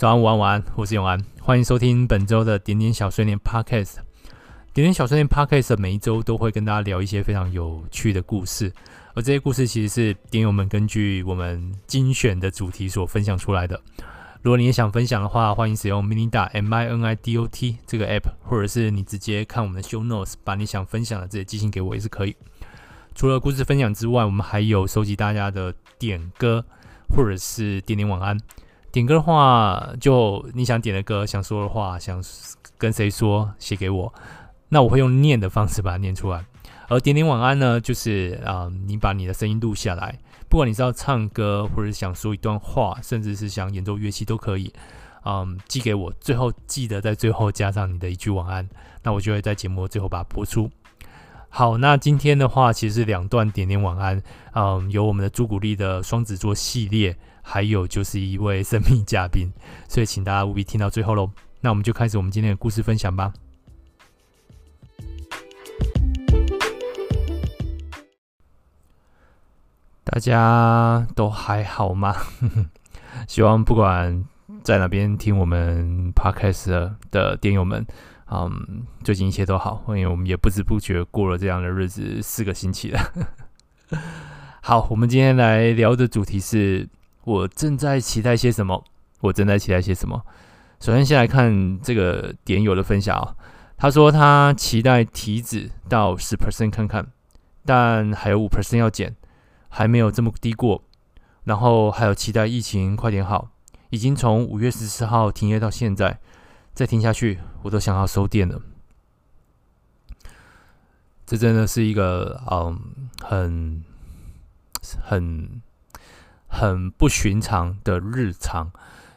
早安，午安，晚安，我是永安，欢迎收听本周的点点小碎念 Podcast。点点小碎念 Podcast 每一周都会跟大家聊一些非常有趣的故事，而这些故事其实是点友们根据我们精选的主题所分享出来的。如果你也想分享的话，欢迎使用 Minidot M I N I D O T 这个 App，或者是你直接看我们的 Show Notes，把你想分享的这些寄信给我也是可以。除了故事分享之外，我们还有收集大家的点歌，或者是点点晚安。点歌的话，就你想点的歌，想说的话，想跟谁说，写给我，那我会用念的方式把它念出来。而点点晚安呢，就是啊、你把你的声音录下来，不管你是要唱歌，或者是想说一段话，甚至是想演奏乐器都可以，嗯，寄给我。最后记得在最后加上你的一句晚安，那我就会在节目最后把它播出。好，那今天的话，其实是两段点点晚安，嗯，有我们的朱古力的双子座系列。还有就是一位神秘嘉宾，所以请大家务必听到最后喽。那我们就开始我们今天的故事分享吧。大家都还好吗？希望不管在哪边听我们 Podcast 的点友们，嗯，最近一切都好。因为我们也不知不觉过了这样的日子四个星期了。好，我们今天来聊的主题是。我正在期待些什么？我正在期待些什么？首先，先来看这个点友的分享啊。他说他期待体脂到十 percent 看看，但还有五 percent 要减，还没有这么低过。然后还有期待疫情快点好，已经从五月十四号停业到现在，再停下去我都想要收店了。这真的是一个嗯，很很。很不寻常的日常，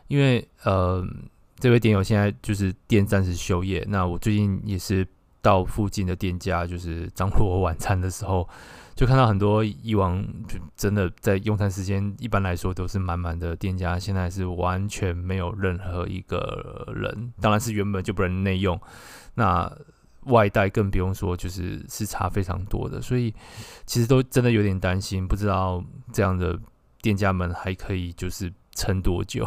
因为呃，这位点友现在就是店暂时休业。那我最近也是到附近的店家，就是张罗晚餐的时候，就看到很多以往就真的在用餐时间一般来说都是满满的店家，现在是完全没有任何一个人。当然是原本就不能内用，那外带更不用说，就是是差非常多的。所以其实都真的有点担心，不知道这样的。店家们还可以就是撑多久？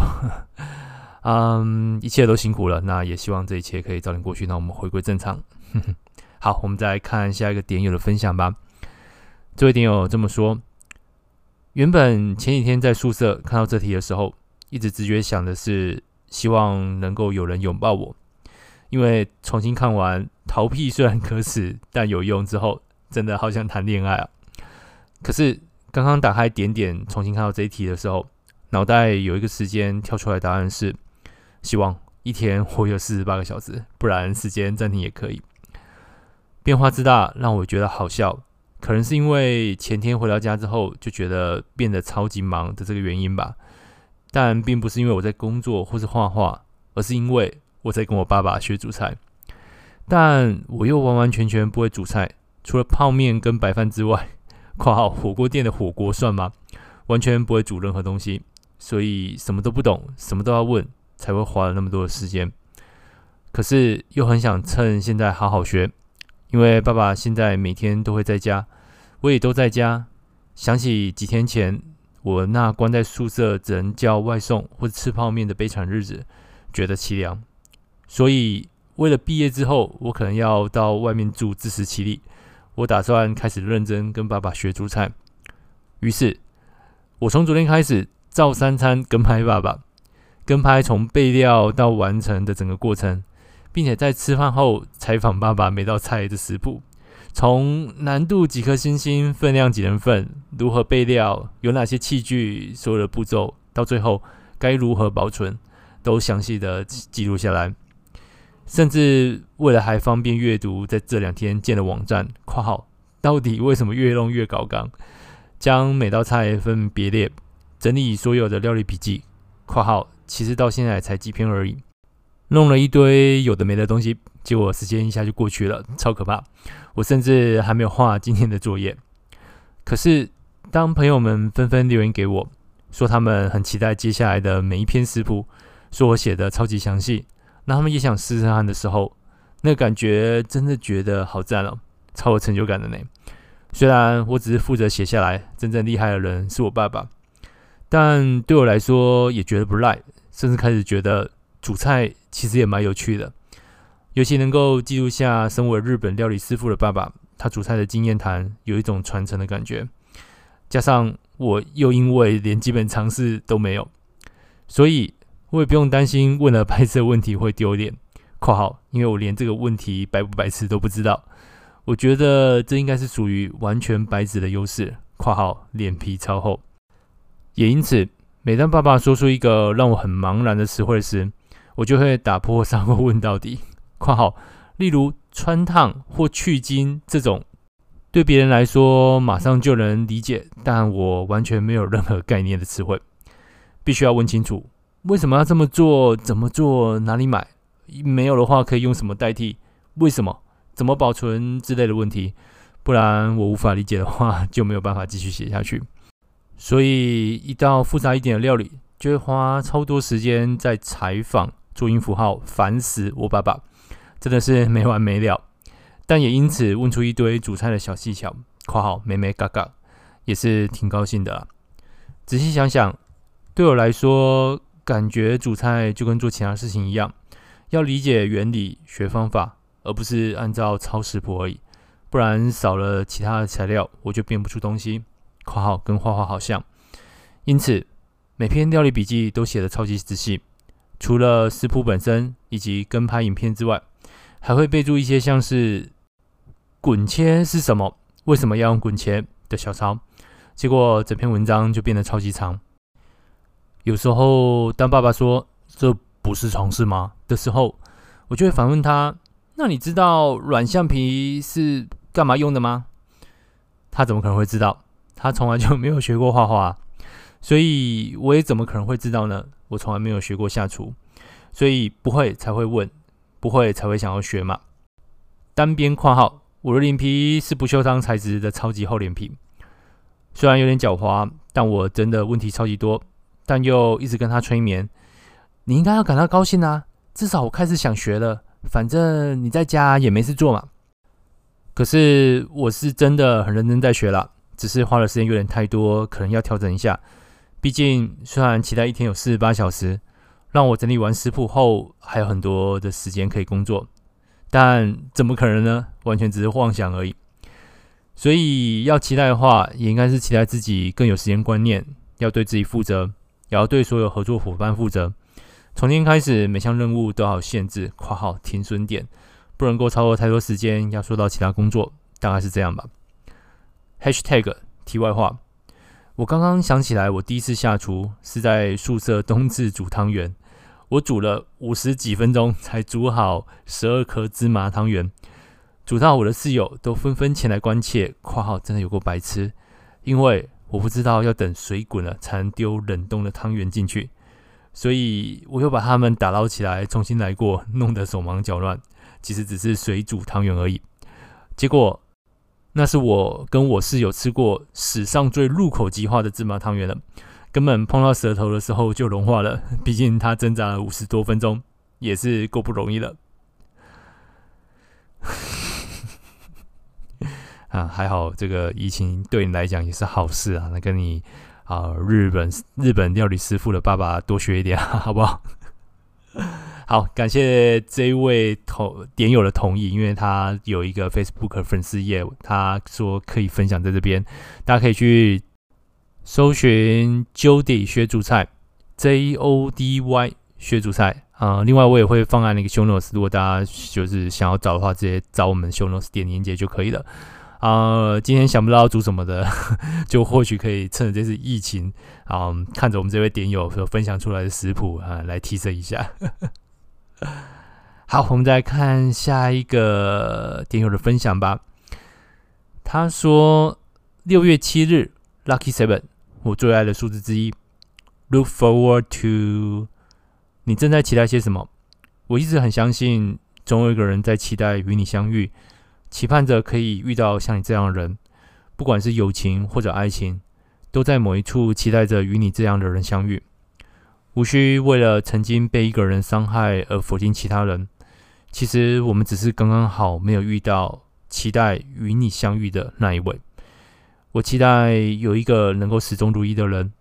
嗯，一切都辛苦了。那也希望这一切可以早点过去，那我们回归正常。好，我们再来看下一个点友的分享吧。这位点友这么说：原本前几天在宿舍看到这题的时候，一直直觉想的是希望能够有人拥抱我，因为重新看完逃避虽然可耻，但有用之后，真的好想谈恋爱啊。可是。刚刚打开点点，重新看到这一题的时候，脑袋有一个时间跳出来，答案是：希望一天活有四十八个小时，不然时间暂停也可以。变化之大让我觉得好笑，可能是因为前天回到家之后就觉得变得超级忙的这个原因吧。但并不是因为我在工作或是画画，而是因为我在跟我爸爸学煮菜。但我又完完全全不会煮菜，除了泡面跟白饭之外。括号火锅店的火锅算吗？完全不会煮任何东西，所以什么都不懂，什么都要问，才会花了那么多的时间。可是又很想趁现在好好学，因为爸爸现在每天都会在家，我也都在家。想起几天前我那关在宿舍只能叫外送或者吃泡面的悲惨日子，觉得凄凉。所以为了毕业之后，我可能要到外面住自食其力。我打算开始认真跟爸爸学煮菜，于是，我从昨天开始照三餐跟拍爸爸，跟拍从备料到完成的整个过程，并且在吃饭后采访爸爸每道菜的食谱，从难度几颗星星、分量几人份、如何备料、有哪些器具、所有的步骤，到最后该如何保存，都详细的记录下来。甚至为了还方便阅读，在这两天建了网站（括号到底为什么越弄越搞刚），将每道菜分别列，整理所有的料理笔记（括号其实到现在才几篇而已），弄了一堆有的没的东西，结果时间一下就过去了，超可怕！我甚至还没有画今天的作业。可是当朋友们纷纷留言给我，说他们很期待接下来的每一篇食谱，说我写的超级详细。那他们也想试试看的时候，那感觉真的觉得好赞哦，超有成就感的呢。虽然我只是负责写下来，真正厉害的人是我爸爸，但对我来说也觉得不赖，甚至开始觉得煮菜其实也蛮有趣的。尤其能够记录下身为日本料理师傅的爸爸，他煮菜的经验谈，有一种传承的感觉。加上我又因为连基本常识都没有，所以我也不用担心问了白痴的问题会丢脸。（括号）因为我连这个问题白不白痴都不知道。我觉得这应该是属于完全白纸的优势（括号脸皮超厚）。也因此，每当爸爸说出一个让我很茫然的词汇时，我就会打破砂锅问到底（ 括号例如穿烫或去筋这种对别人来说马上就能理解，但我完全没有任何概念的词汇），必须要问清楚为什么要这么做、怎么做、哪里买，没有的话可以用什么代替？为什么？怎么保存之类的问题，不然我无法理解的话，就没有办法继续写下去。所以一道复杂一点的料理，就会花超多时间在采访、注音符号，烦死我爸爸，真的是没完没了。但也因此问出一堆煮菜的小技巧（括号美美嘎嘎），也是挺高兴的。仔细想想，对我来说，感觉煮菜就跟做其他事情一样，要理解原理、学方法。而不是按照抄食谱而已，不然少了其他的材料，我就变不出东西。括号跟画画好像，因此每篇料理笔记都写得超级仔细。除了食谱本身以及跟拍影片之外，还会备注一些像是滚切是什么、为什么要用滚切的小抄。结果整篇文章就变得超级长。有时候当爸爸说这不是常识吗的时候，我就会反问他。那你知道软橡皮是干嘛用的吗？他怎么可能会知道？他从来就没有学过画画，所以我也怎么可能会知道呢？我从来没有学过下厨，所以不会才会问，不会才会想要学嘛。单边括号，我的脸皮是不锈钢材质的超级厚脸皮，虽然有点狡猾，但我真的问题超级多，但又一直跟他催眠。你应该要感到高兴啊，至少我开始想学了。反正你在家也没事做嘛。可是我是真的很认真在学了，只是花的时间有点太多，可能要调整一下。毕竟虽然期待一天有四十八小时，让我整理完食谱后还有很多的时间可以工作，但怎么可能呢？完全只是妄想而已。所以要期待的话，也应该是期待自己更有时间观念，要对自己负责，也要对所有合作伙伴负责。从今开始，每项任务都要限制（括号停损点），不能够超过太多时间，要说到其他工作，大概是这样吧。#hashtag 题外话，我刚刚想起来，我第一次下厨是在宿舍冬至煮汤圆，我煮了五十几分钟才煮好十二颗芝麻汤圆，煮到我的室友都纷纷前来关切（括号真的有够白痴），因为我不知道要等水滚了才能丢冷冻的汤圆进去。所以我又把它们打捞起来，重新来过，弄得手忙脚乱。其实只是水煮汤圆而已。结果那是我跟我室友吃过史上最入口即化的芝麻汤圆了，根本碰到舌头的时候就融化了。毕竟它挣扎了五十多分钟，也是够不容易了。啊，还好这个疫情对你来讲也是好事啊，那跟你。啊，日本日本料理师傅的爸爸多学一点，好不好？好，感谢这一位同点友的同意，因为他有一个 Facebook 粉丝页，他说可以分享在这边，大家可以去搜寻 Jody 学煮菜，J O D Y 学煮菜啊、另外，我也会放在那个 Show Notes，如果大家就是想要找的话，直接找我们 Show Notes 点连接就可以了。啊、今天想不到要煮什么的，就或许可以趁着这次疫情，啊、看着我们这位点友所分享出来的食谱啊、来提升一下。好，我们再看下一个点友的分享吧。他说：“六月七日，Lucky Seven，我最爱的数字之一。Look forward to，你正在期待些什么？我一直很相信，总有一个人在期待与你相遇。”期盼着可以遇到像你这样的人，不管是友情或者爱情，都在某一处期待着与你这样的人相遇。无需为了曾经被一个人伤害而否定其他人。其实我们只是刚刚好没有遇到期待与你相遇的那一位。我期待有一个能够始终如一的人，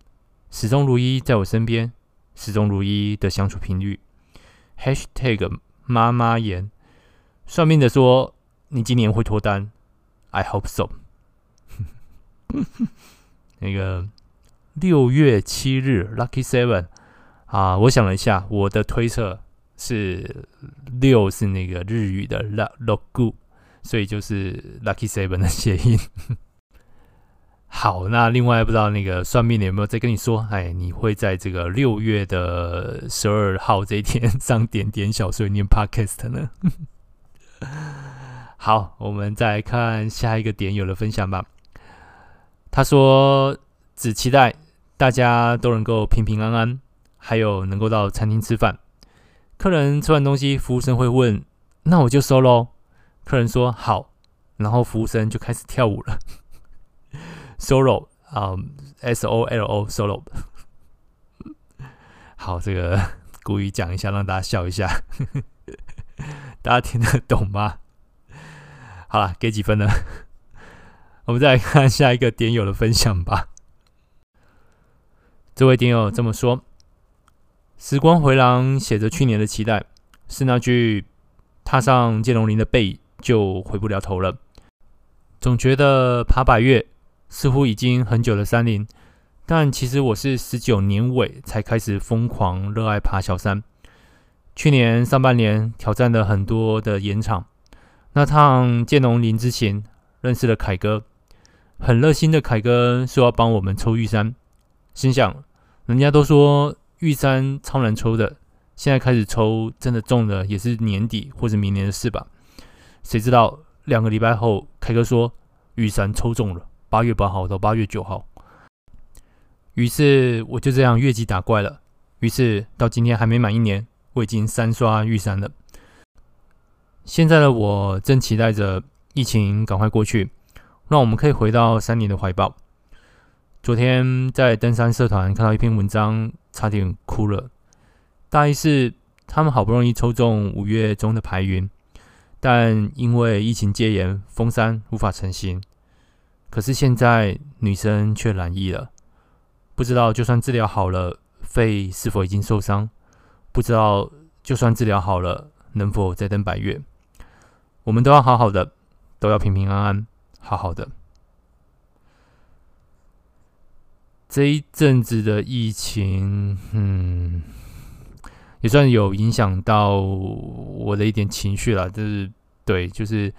始终如一在我身边，始终如一的相处频率。#hashtag 妈妈言，算命的说你今年会脱单，I hope so。那个六月七日，Lucky Seven 啊，我想了一下，我的推测是六是那个日语的 loku，所以就是 Lucky Seven 的谐音。好，那另外不知道那个算命的有没有在跟你说，哎，你会在这个六月的十二号这一天 上点点小碎念 Podcast 呢？好，我们再看下一个点友的分享吧。他说：“只期待大家都能够平平安安，还有能够到餐厅吃饭。客人吃完东西，服务生会问：‘那我就收喽。’客人说：‘好。’然后服务生就开始跳舞了。” Solo 啊、，S O L O solo。好，这个 故意讲一下，让大家笑一下。大家听得懂吗？好了，给几分呢？我们再来看下一个点友的分享吧。这位点友这么说：“时光回廊写着去年的期待，是那句踏上剑龙林的背就回不了头了。总觉得爬百岳。”似乎已经很久的山林，但其实我是十九年尾才开始疯狂热爱爬小山。去年上半年挑战了很多的岩场，那趟剑龙林之前认识了凯哥，很热心的凯哥说要帮我们抽玉山，心想人家都说玉山超难抽的，现在开始抽真的中了也是年底或者明年的事吧？谁知道两个礼拜后，凯哥说玉山抽中了。八月八号到八月九号，于是我就这样越级打怪了。于是到今天还没满一年，我已经三刷玉山了。现在的我正期待着疫情赶快过去，让我们可以回到山林的怀抱。昨天在登山社团看到一篇文章，差点哭了。大意是他们好不容易抽中五月中的排云，但因为疫情戒严封山，无法成行。可是现在女生却染疫了，不知道就算治疗好了，肺是否已经受伤？不知道就算治疗好了，能否再登百岳？我们都要好好的，都要平平安安，好好的。这一阵子的疫情，嗯，也算有影响到我的一点情绪了，就是对，就是。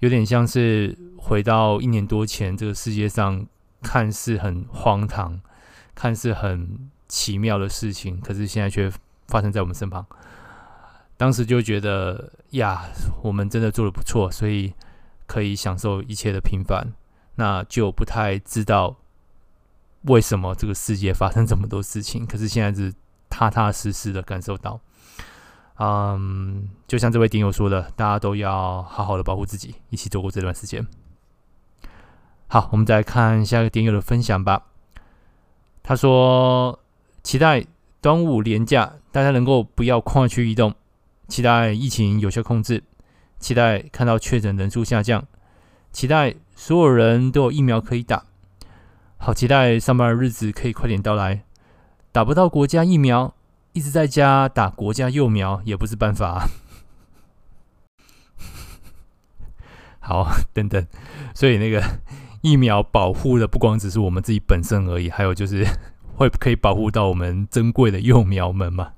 有点像是回到一年多前，这个世界上看似很荒唐、看似很奇妙的事情，可是现在却发生在我们身旁。当时就觉得呀，我们真的做的不错，所以可以享受一切的平凡。那就不太知道为什么这个世界发生这么多事情，可是现在是踏踏实实的感受到。嗯，就像这位点友说的，大家都要好好的保护自己，一起走过这段时间。好，我们再看下一个点友的分享吧。他说：“期待端午连假，大家能够不要跨区移动；期待疫情有效控制；期待看到确诊人数下降；期待所有人都有疫苗可以打。好期待上班的日子可以快点到来。打不到国家疫苗。”一直在家打国家幼苗也不是办法。好，等等，所以那个疫苗保护的不光只是我们自己本身而已，还有就是会可以保护到我们珍贵的幼苗们嘛。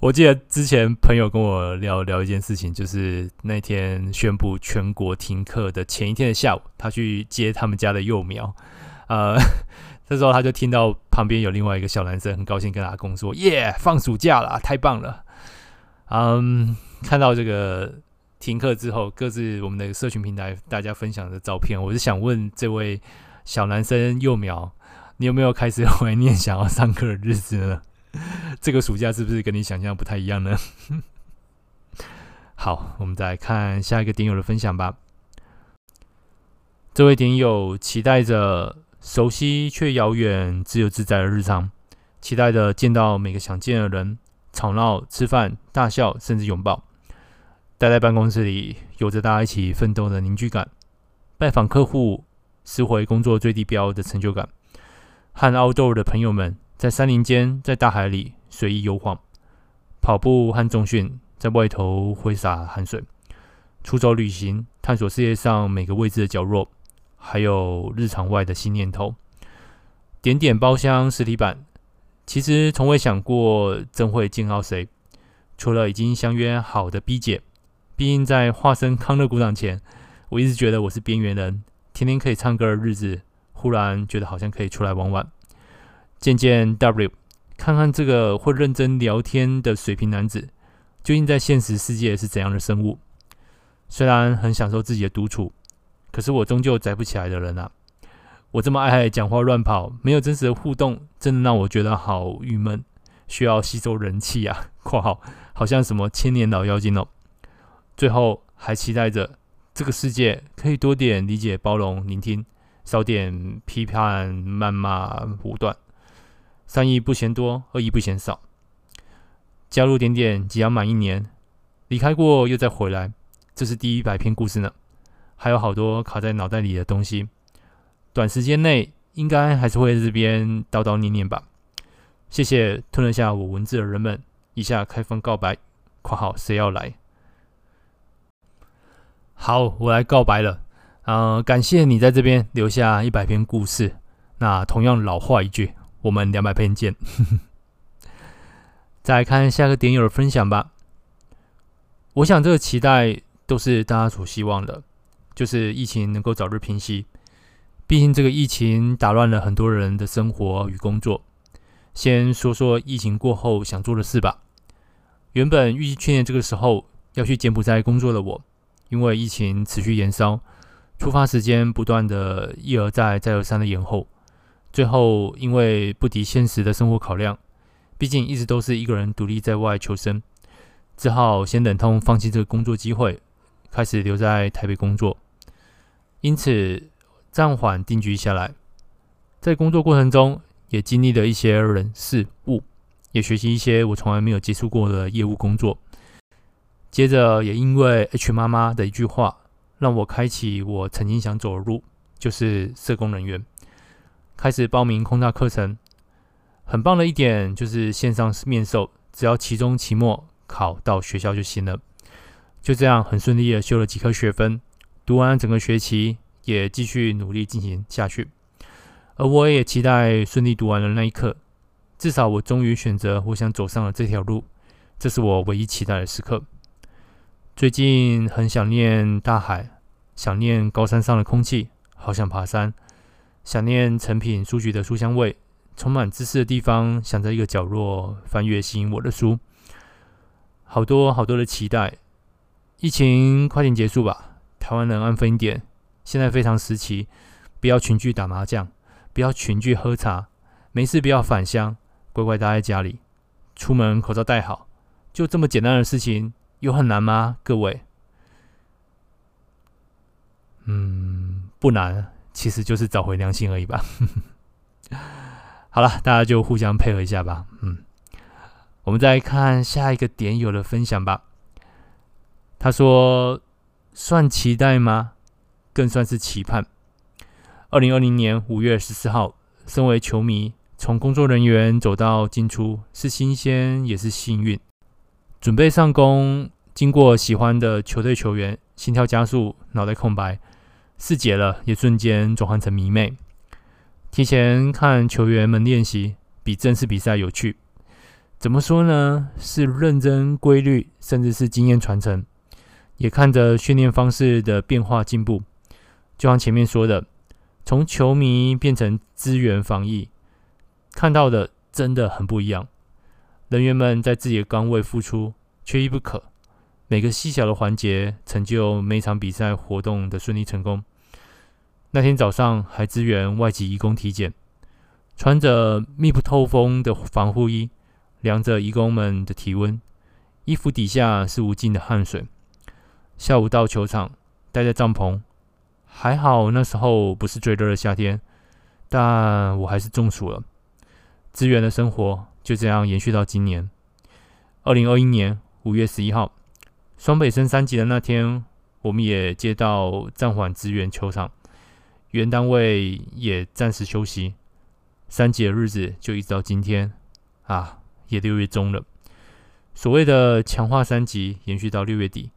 我记得之前朋友跟我聊聊一件事情，就是那天宣布全国停课的前一天的下午，他去接他们家的幼苗，呃。这时候他就听到旁边有另外一个小男生很高兴跟阿公说：“耶，放暑假了，太棒了！”嗯，看到这个停课之后，各自我们的社群平台大家分享的照片，我是想问这位小男生幼苗，你有没有开始怀念想要上课的日子呢？这个暑假是不是跟你想象不太一样呢？好，我们再来看下一个点友的分享吧。这位点友期待着。熟悉却遥远、自由自在的日常，期待着见到每个想见的人，吵闹、吃饭、大笑，甚至拥抱。待在办公室里，有着大家一起奋斗的凝聚感；拜访客户，拾回工作最低标的成就感；和 outdoor 的朋友们在山林间，在大海里随意游晃，跑步和重训，在外头挥洒汗水，出走旅行，探索世界上每个位置的角落，还有日常外的新念头。点点包厢实体版，其实从未想过真会煎熬谁，除了已经相约好的 B 姐。毕竟在化身康乐股长前，我一直觉得我是边缘人，天天可以唱歌的日子，忽然觉得好像可以出来玩玩。见见 W，看看这个会认真聊天的水瓶男子，究竟在现实世界是怎样的生物？虽然很享受自己的独处，可是我终究宅不起来的人啊！我这么爱讲话乱跑，没有真实的互动，真的让我觉得好郁闷，需要吸收人气啊！（括号好像什么千年老妖精哦。）最后还期待着这个世界可以多点理解、包容、聆听，少点批判、谩骂、武断，善意不嫌多，恶意不嫌少。加入点点即将满一年，离开过又再回来，这是第一百篇故事呢，还有好多卡在脑袋里的东西，短时间内应该还是会在这边叨叨念念吧。谢谢吞了下我文字的人们，以下开放告白（括号谁要来）。好，我来告白了。呃，感谢你在这边留下一百篇故事。那同样老话一句，我们两百篇见。再来看下个点友的分享吧。我想这个期待都是大家所希望的，就是疫情能够早日平息。毕竟这个疫情打乱了很多人的生活与工作。先说说疫情过后想做的事吧。原本预计去年这个时候要去柬埔寨工作的我。因为疫情持续延烧，出发时间不断的一而再、再而三的延后，最后因为不敌现实的生活考量，毕竟一直都是一个人独立在外求生，只好先忍痛放弃这个工作机会，开始留在台北工作。因此暂缓定居下来，在工作过程中也经历了一些人事物，也学习一些我从来没有接触过的业务工作。接着，也因为 H 妈妈的一句话，让我开启我曾经想走的路，就是社工人员。开始报名空大课程，很棒的一点就是线上面授，只要期中、期末考到学校就行了。就这样很顺利的修了几科学分，读完整个学期，也继续努力进行下去。而我也期待顺利读完了那一刻，至少我终于选择我想走上了这条路，这是我唯一期待的时刻。最近很想念大海，想念高山上的空气，好想爬山。想念成品书局的书香味，充满知识的地方，想在一个角落翻阅吸引我的书。好多好多的期待，疫情快点结束吧，台湾人安分一点。现在非常时期，不要群聚打麻将，不要群聚喝茶，没事不要返乡，乖乖待在家里，出门口罩戴好，就这么简单的事情。有很难吗，各位？嗯，不难，其实就是找回良心而已吧。好了，大家就互相配合一下吧。嗯，我们再看下一个点友的分享吧。他说：“算期待吗？更算是期盼。”二零二零年五月十四号，身为球迷，从工作人员走到进出，是新鲜也是幸运。准备上工，经过喜欢的球队球员，心跳加速，脑袋空白，四节了，也瞬间转换成迷妹。提前看球员们练习，比正式比赛有趣。怎么说呢？是认真、规律，甚至是经验传承。也看着训练方式的变化进步。就像前面说的，从球迷变成资源防疫，看到的真的很不一样。人员们在自己的岗位付出，缺一不可。每个细小的环节，成就每场比赛活动的顺利成功。那天早上还支援外籍移工体检，穿着密不透风的防护衣，量着移工们的体温，衣服底下是无尽的汗水。下午到球场，待在帐篷，还好那时候不是最热的夏天，但我还是中暑了。支援的生活。就这样延续到今年，二零二一年五月十一号，双北升三级的那天，我们也接到暂缓支援球场，原单位也暂时休息。三级的日子就一直到今天啊，也六月中了。所谓的强化三级延续到六月底。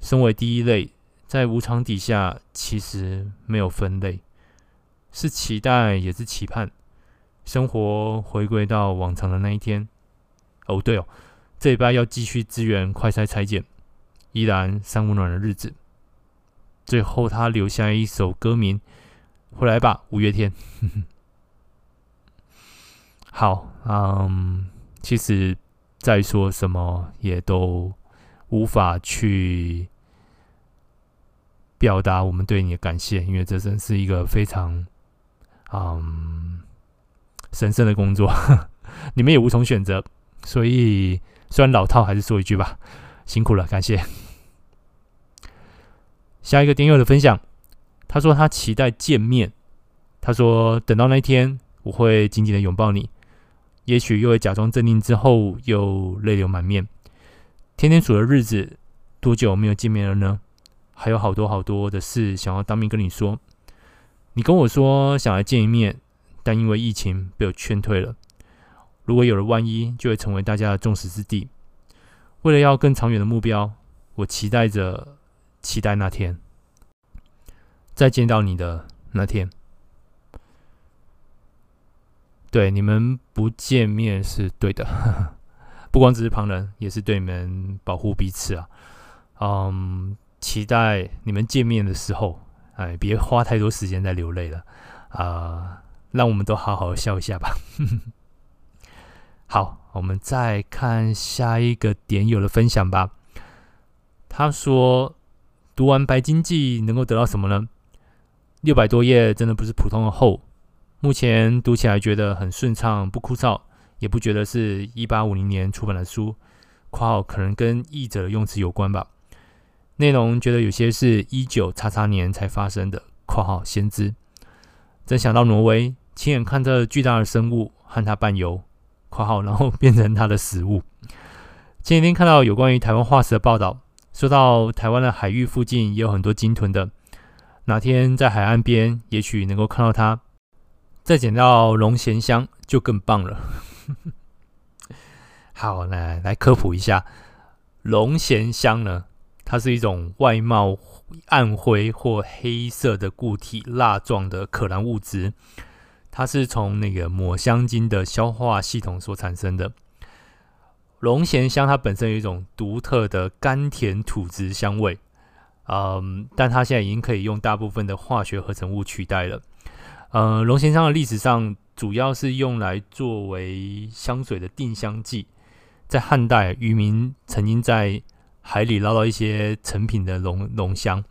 身为第一类，在无常底下，其实没有分类，是期待也是期盼，生活回归到往常的那一天。哦，对哦，这礼拜要继续支援快筛裁剪，依然三温暖的日子。最后，他留下一首歌名：“回来吧，五月天。”好，嗯，其实再说什么也都无法去。表达我们对你的感谢，因为这真是一个非常嗯神圣的工作，你们也无从选择。所以虽然老套，还是说一句吧，辛苦了，感谢。下一个点友的分享，他说他期待见面，他说等到那一天，我会紧紧的拥抱你，也许又会假装镇定之后又泪流满面。天天数的日子，多久没有见面了呢？还有好多好多的事想要当面跟你说。你跟我说想来见一面，但因为疫情被我劝退了。如果有了万一，就会成为大家的众矢之的。为了要更长远的目标，我期待着，期待那天再见到你的那天。对，你们不见面是对的，不光只是旁人，也是对你们保护彼此啊。嗯。期待你们见面的时候，哎，别花太多时间在流泪了啊，让我们都好好笑一下吧。好，我们再看下一个点友的分享吧。他说：“读完《白鲸记》能够得到什么呢？六百多页真的不是普通的厚。目前读起来觉得很顺畅，不枯燥，也不觉得是一八五零年出版的书。括号可能跟译者的用词有关吧。”内容觉得有些是一九叉叉年才发生的（括号先知）。真想到挪威，亲眼看着巨大的生物和它伴游（括号然后变成它的食物）。前几天看到有关于台湾化石的报道，说到台湾的海域附近也有很多鲸豚的。哪天在海岸边，也许能够看到它。再捡到龙涎香就更棒了。好，来来科普一下，龙涎香呢？它是一种外貌暗灰或黑色的固体蜡状的可燃物质，它是从那个抹香鲸的消化系统所产生的。龙涎香它本身有一种独特的甘甜土质香味，嗯，但它现在已经可以用大部分的化学合成物取代了。呃，龙涎香的历史上主要是用来作为香水的定香剂，在汉代渔民曾经在海里捞到一些成品的龙龙香，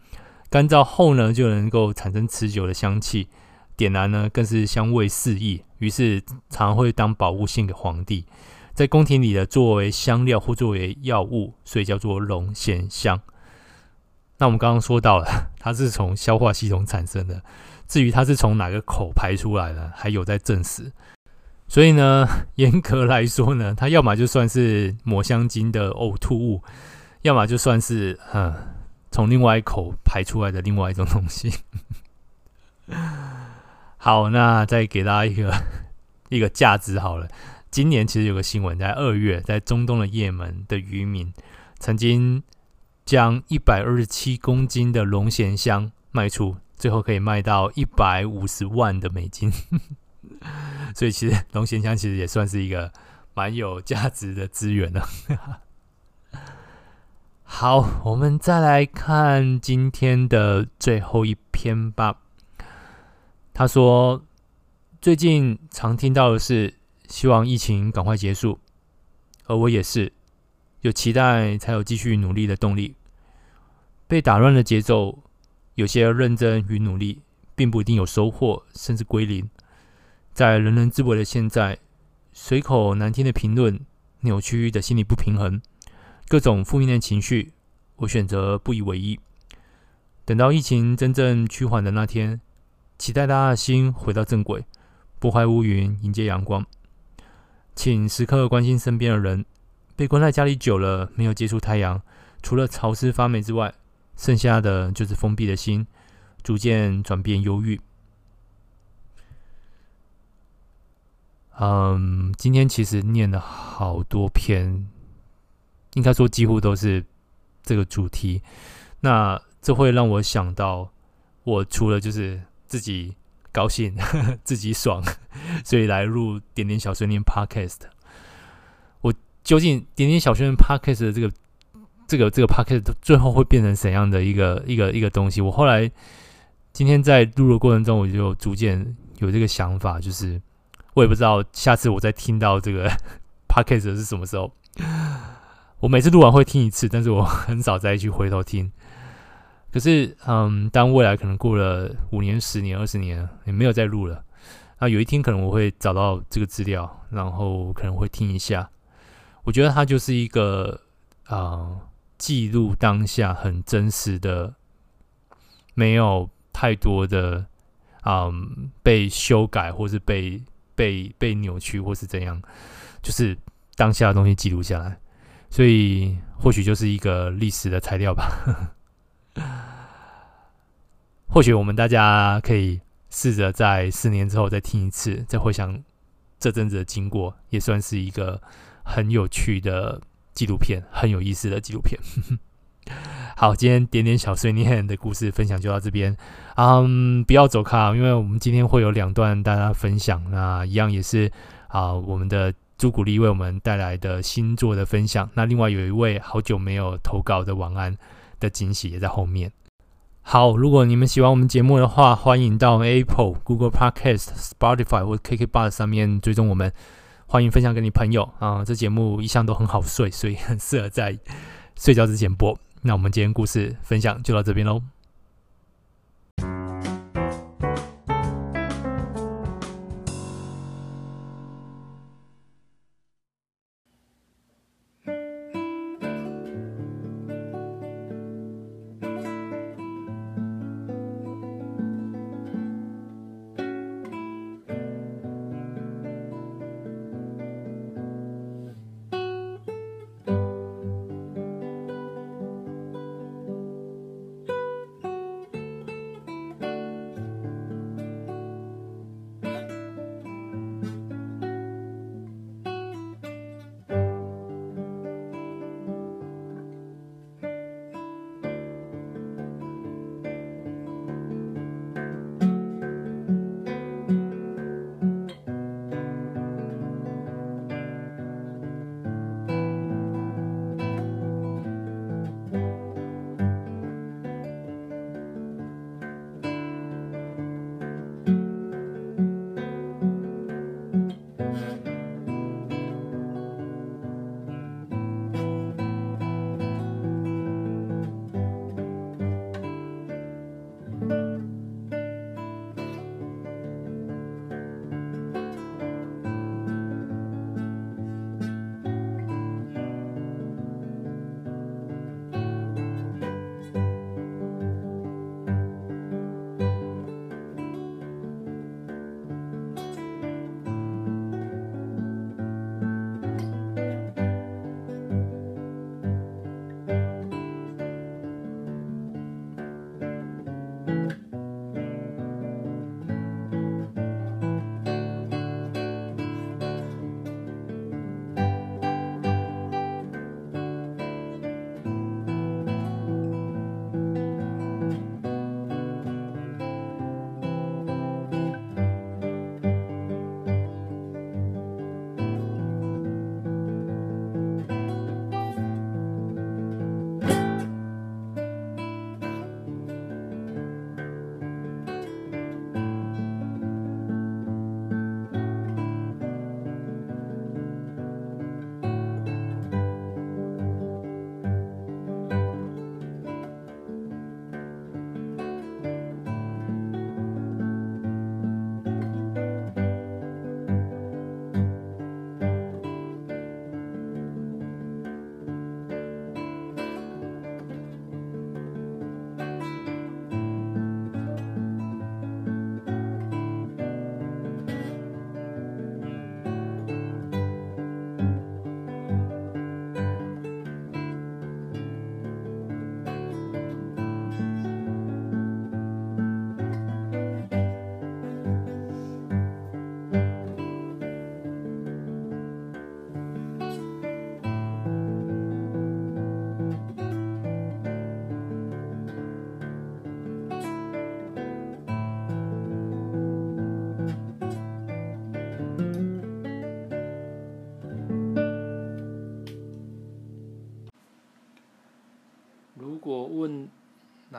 干燥后呢，就能够产生持久的香气，点燃呢更是香味四溢，于是常会当宝物献给皇帝，在宫廷里的作为香料或作为药物，所以叫做龙涎香。那我们刚刚说到了，它是从消化系统产生的，至于它是从哪个口排出来的，还有待证实。所以呢，严格来说呢，它要么就算是抹香鲸的呕吐物。要么就算是嗯，从另外一口排出来的另外一种东西。好，那再给大家一个 一个价值好了。今年其实有个新闻，在二月，在中东的叶门的渔民曾经将一百二十七公斤的龙涎香卖出，最后可以卖到一百五十万的美金。所以，其实龙涎香其实也算是一个蛮有价值的资源了。好，我们再来看今天的最后一篇吧。他说，最近常听到的是希望疫情赶快结束，而我也是有期待才有继续努力的动力。被打乱的节奏，有些认真与努力并不一定有收获，甚至归零。在人人自危的现在，随口难听的评论，扭曲的心理不平衡。各种负面的情绪，我选择不以为意。等到疫情真正趋缓的那天，期待大家的心回到正轨，拨开乌云，迎接阳光。请时刻关心身边的人。被关在家里久了，没有接触太阳，除了潮湿发霉之外，剩下的就是封闭的心，逐渐转变忧郁。嗯，今天其实念了好多篇，应该说几乎都是这个主题。那这会让我想到，我除了就是自己高兴、呵 呵自己爽，所以来录点点小碎念 Podcast。我究竟点点小碎念 Podcast 的这个、这个、这个 Podcast 最后会变成怎样的一个、一个、一个东西？我后来今天在录的过程中，我就逐渐有这个想法，就是。我也不知道下次我再听到这个 podcast 是什么时候。我每次录完会听一次，但是我很少再去回头听。可是，嗯，当未来可能过了五年、十年、二十年，也没有再录了。那有一天可能我会找到这个资料，然后可能会听一下。我觉得它就是一个啊、记录当下很真实的，没有太多的嗯被修改或是被。被被扭曲或是怎样，就是当下的东西记录下来，所以或许就是一个历史的材料吧。或许我们大家可以试着在四年之后再听一次，再回想这阵子的经过，也算是一个很有趣的纪录片，很有意思的纪录片。好，今天点点小碎念的故事分享就到这边。嗯，不要走开啊，因为我们今天会有两段大家分享。那一样也是啊，我们的朱古力为我们带来的新作的分享。那另外有一位好久没有投稿的晚安的惊喜也在后面。好，如果你们喜欢我们节目的话，欢迎到 Apple、Google Podcast、Spotify 或 KKBOX 上面追踪我们。欢迎分享给你朋友啊，这节目一向都很好睡，所以很适合在睡觉之前播。那我们今天故事分享就到这边喽。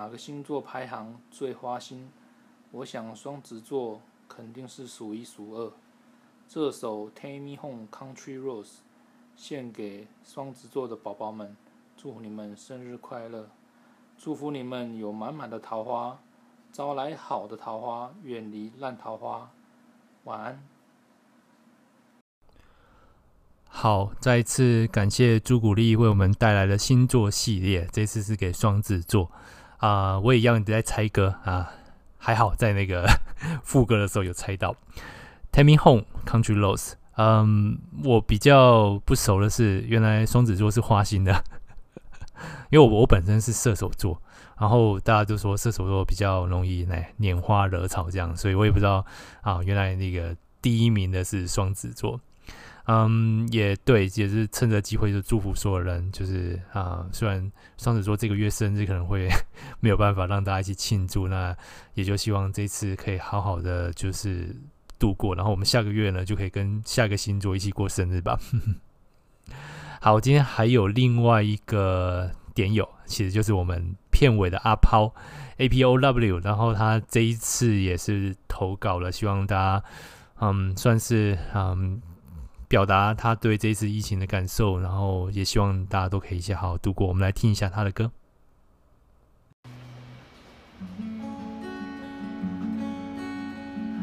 哪个星座排行最花心？我想双子座肯定是数一数二。这首《Take Me Home Country Roads》献给双子座的宝宝们，祝福你们生日快乐！祝福你们有满满的桃花，招来好的桃花，远离烂桃花。晚安。好，再一次感谢朱古力为我们带来的星座系列，这次是给双子座啊、我也一样在猜歌啊，还好在那个 副歌的时候有猜到。Take Me Home Country Roads，嗯，我比较不熟的是，原来双子座是花心的。因为我我本身是射手座，然后大家都说射手座比较容易来拈花惹草这样，所以我也不知道啊，原来那个第一名的是双子座。嗯，也对，也是趁着机会就祝福所有人，就是啊，虽然双子座这个月生日可能会 没有办法让大家一起庆祝，那也就希望这次可以好好的就是度过，然后我们下个月呢就可以跟下个星座一起过生日吧。好，今天还有另外一个点友，其实就是我们片尾的阿抛 A P O W，然后他这一次也是投稿了，希望大家嗯算是嗯表达他对这次疫情的感受，然后也希望大家都可以一起好好度过。我们来听一下他的歌。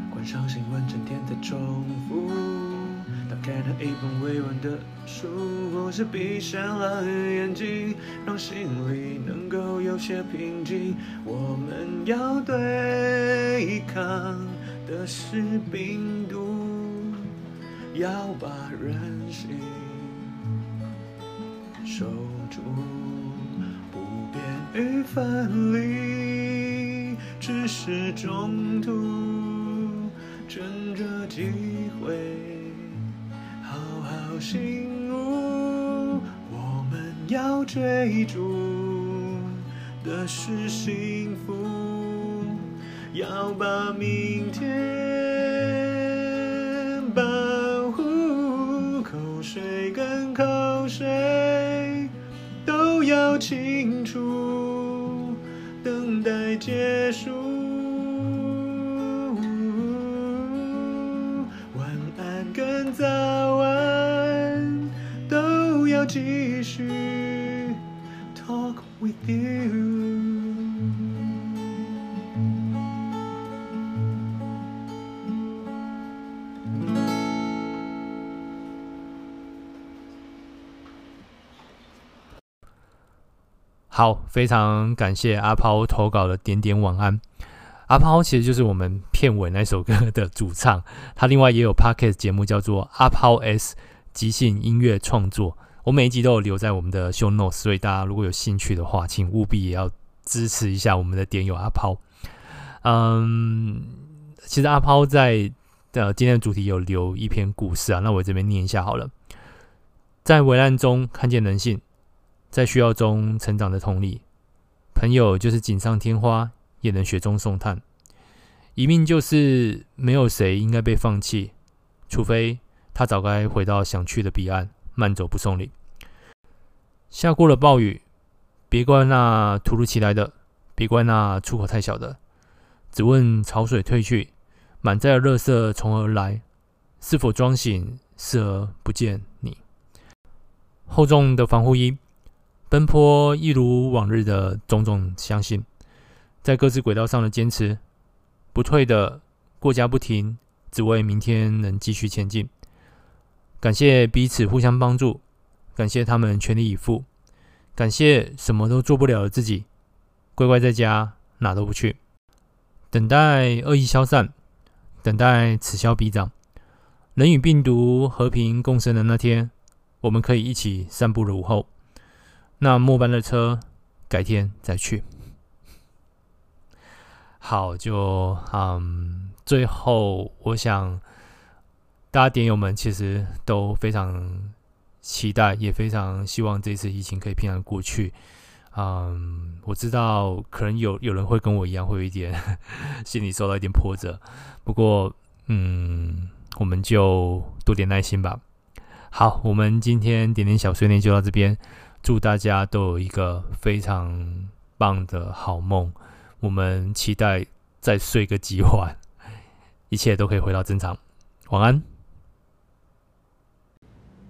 关上新闻，整天在重复。看了一本未完的书，或是闭上了眼睛，让心里能够有些平静。我们要对抗的是病，要把人心守住，不变与分离，只是中途，趁着机会好好。醒悟，我们要追逐的是幸福，要把明天 talk with you。好，非常感谢阿抛投稿的点点晚安。阿抛其实就是我们片尾那首歌的主唱，他另外也有 podcast 节目叫做阿抛 S 即兴音乐创作。我每一集都有留在我们的 show notes，所以大家如果有兴趣的话，请务必也要支持一下我们的点友阿抛。嗯，其实阿抛在呃今天的主题有留一篇故事啊，那我这边念一下好了。在危难中看见人性，在需要中成长的同理，朋友就是锦上添花，也能雪中送炭。一命就是没有谁应该被放弃，除非他早该回到想去的彼岸。慢走不送礼。下过了暴雨，别怪那突如其来的，别怪那出口太小的。只问潮水退去，满载的垃圾从何而来？是否装醒，视而不见你？厚重的防护衣，奔波一如往日的种种相信，在各自轨道上的坚持，不退的过家不停，只为明天能继续前进。感谢彼此互相帮助，感谢他们全力以赴，感谢什么都做不了的自己，乖乖在家哪都不去，等待恶意消散，等待此消彼长，人与病毒和平共生的那天，我们可以一起散步的午后，那末班的车改天再去。好，就嗯，最后我想。大家点友们其实都非常期待，也非常希望这次疫情可以平安过去。嗯，我知道可能有有人会跟我一样，会有一点 心里受到一点波折。不过，嗯，我们就多点耐心吧。好，我们今天点点小碎念就到这边。祝大家都有一个非常棒的好梦。我们期待再睡个几晚，一切都可以回到正常。晚安。早安，晚安，今天的你过得怎么样？这个问题你是